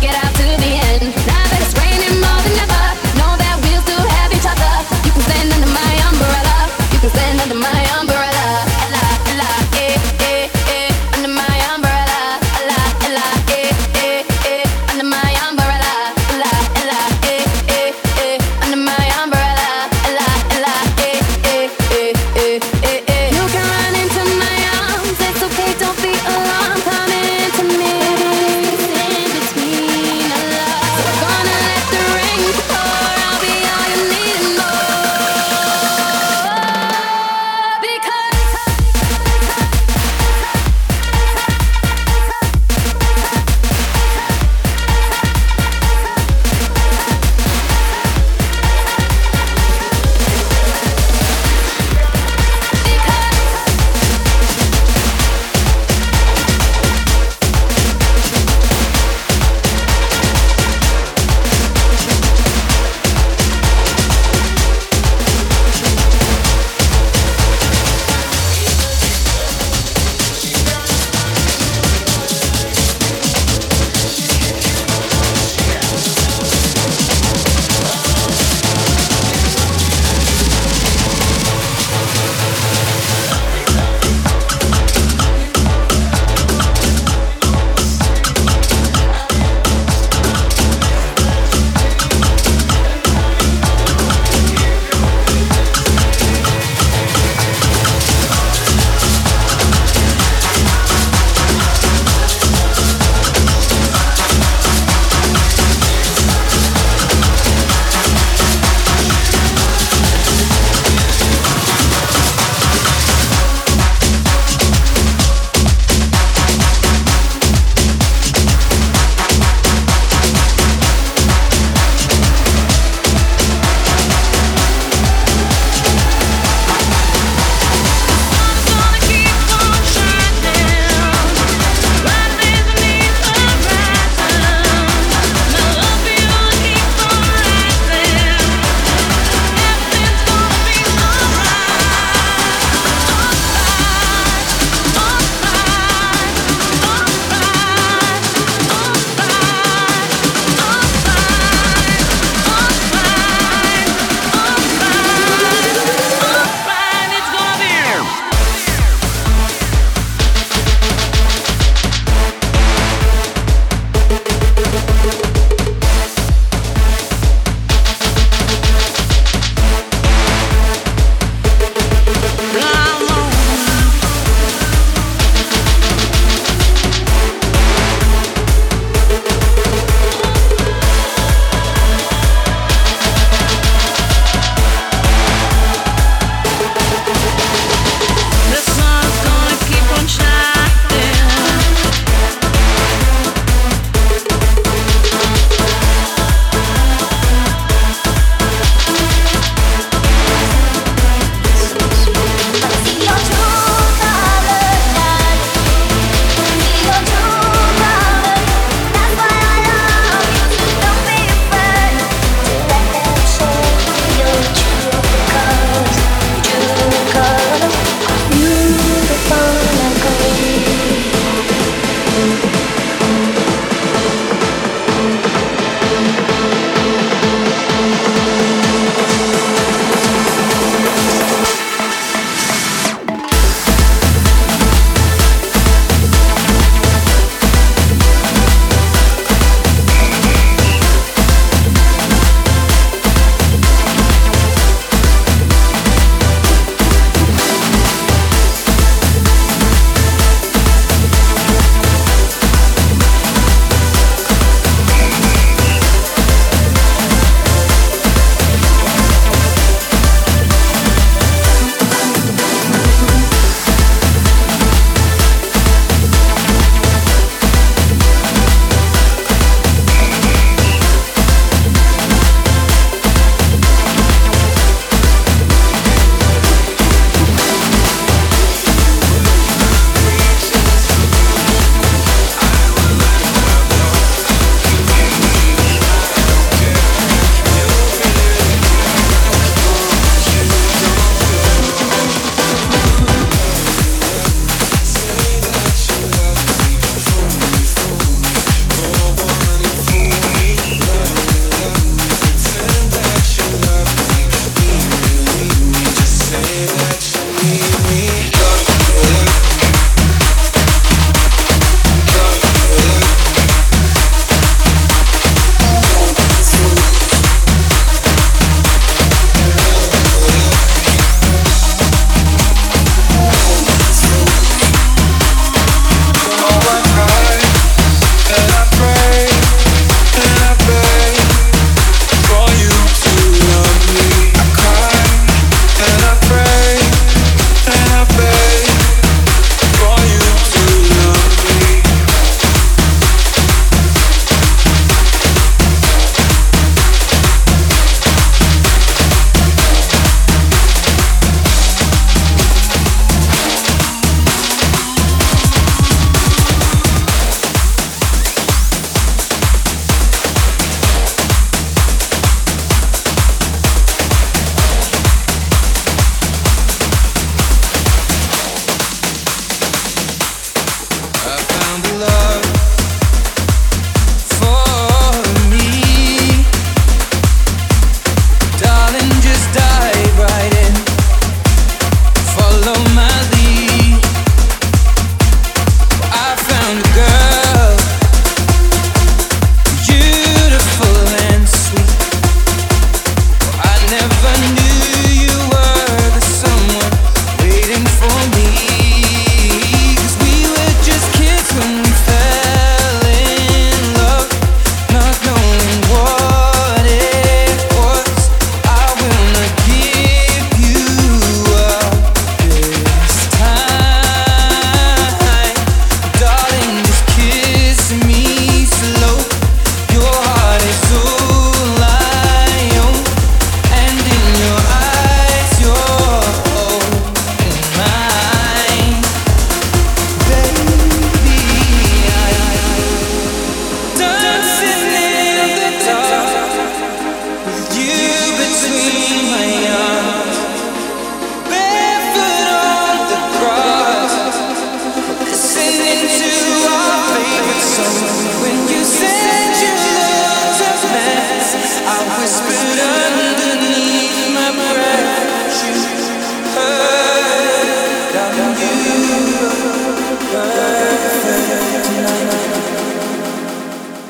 Get out to the end.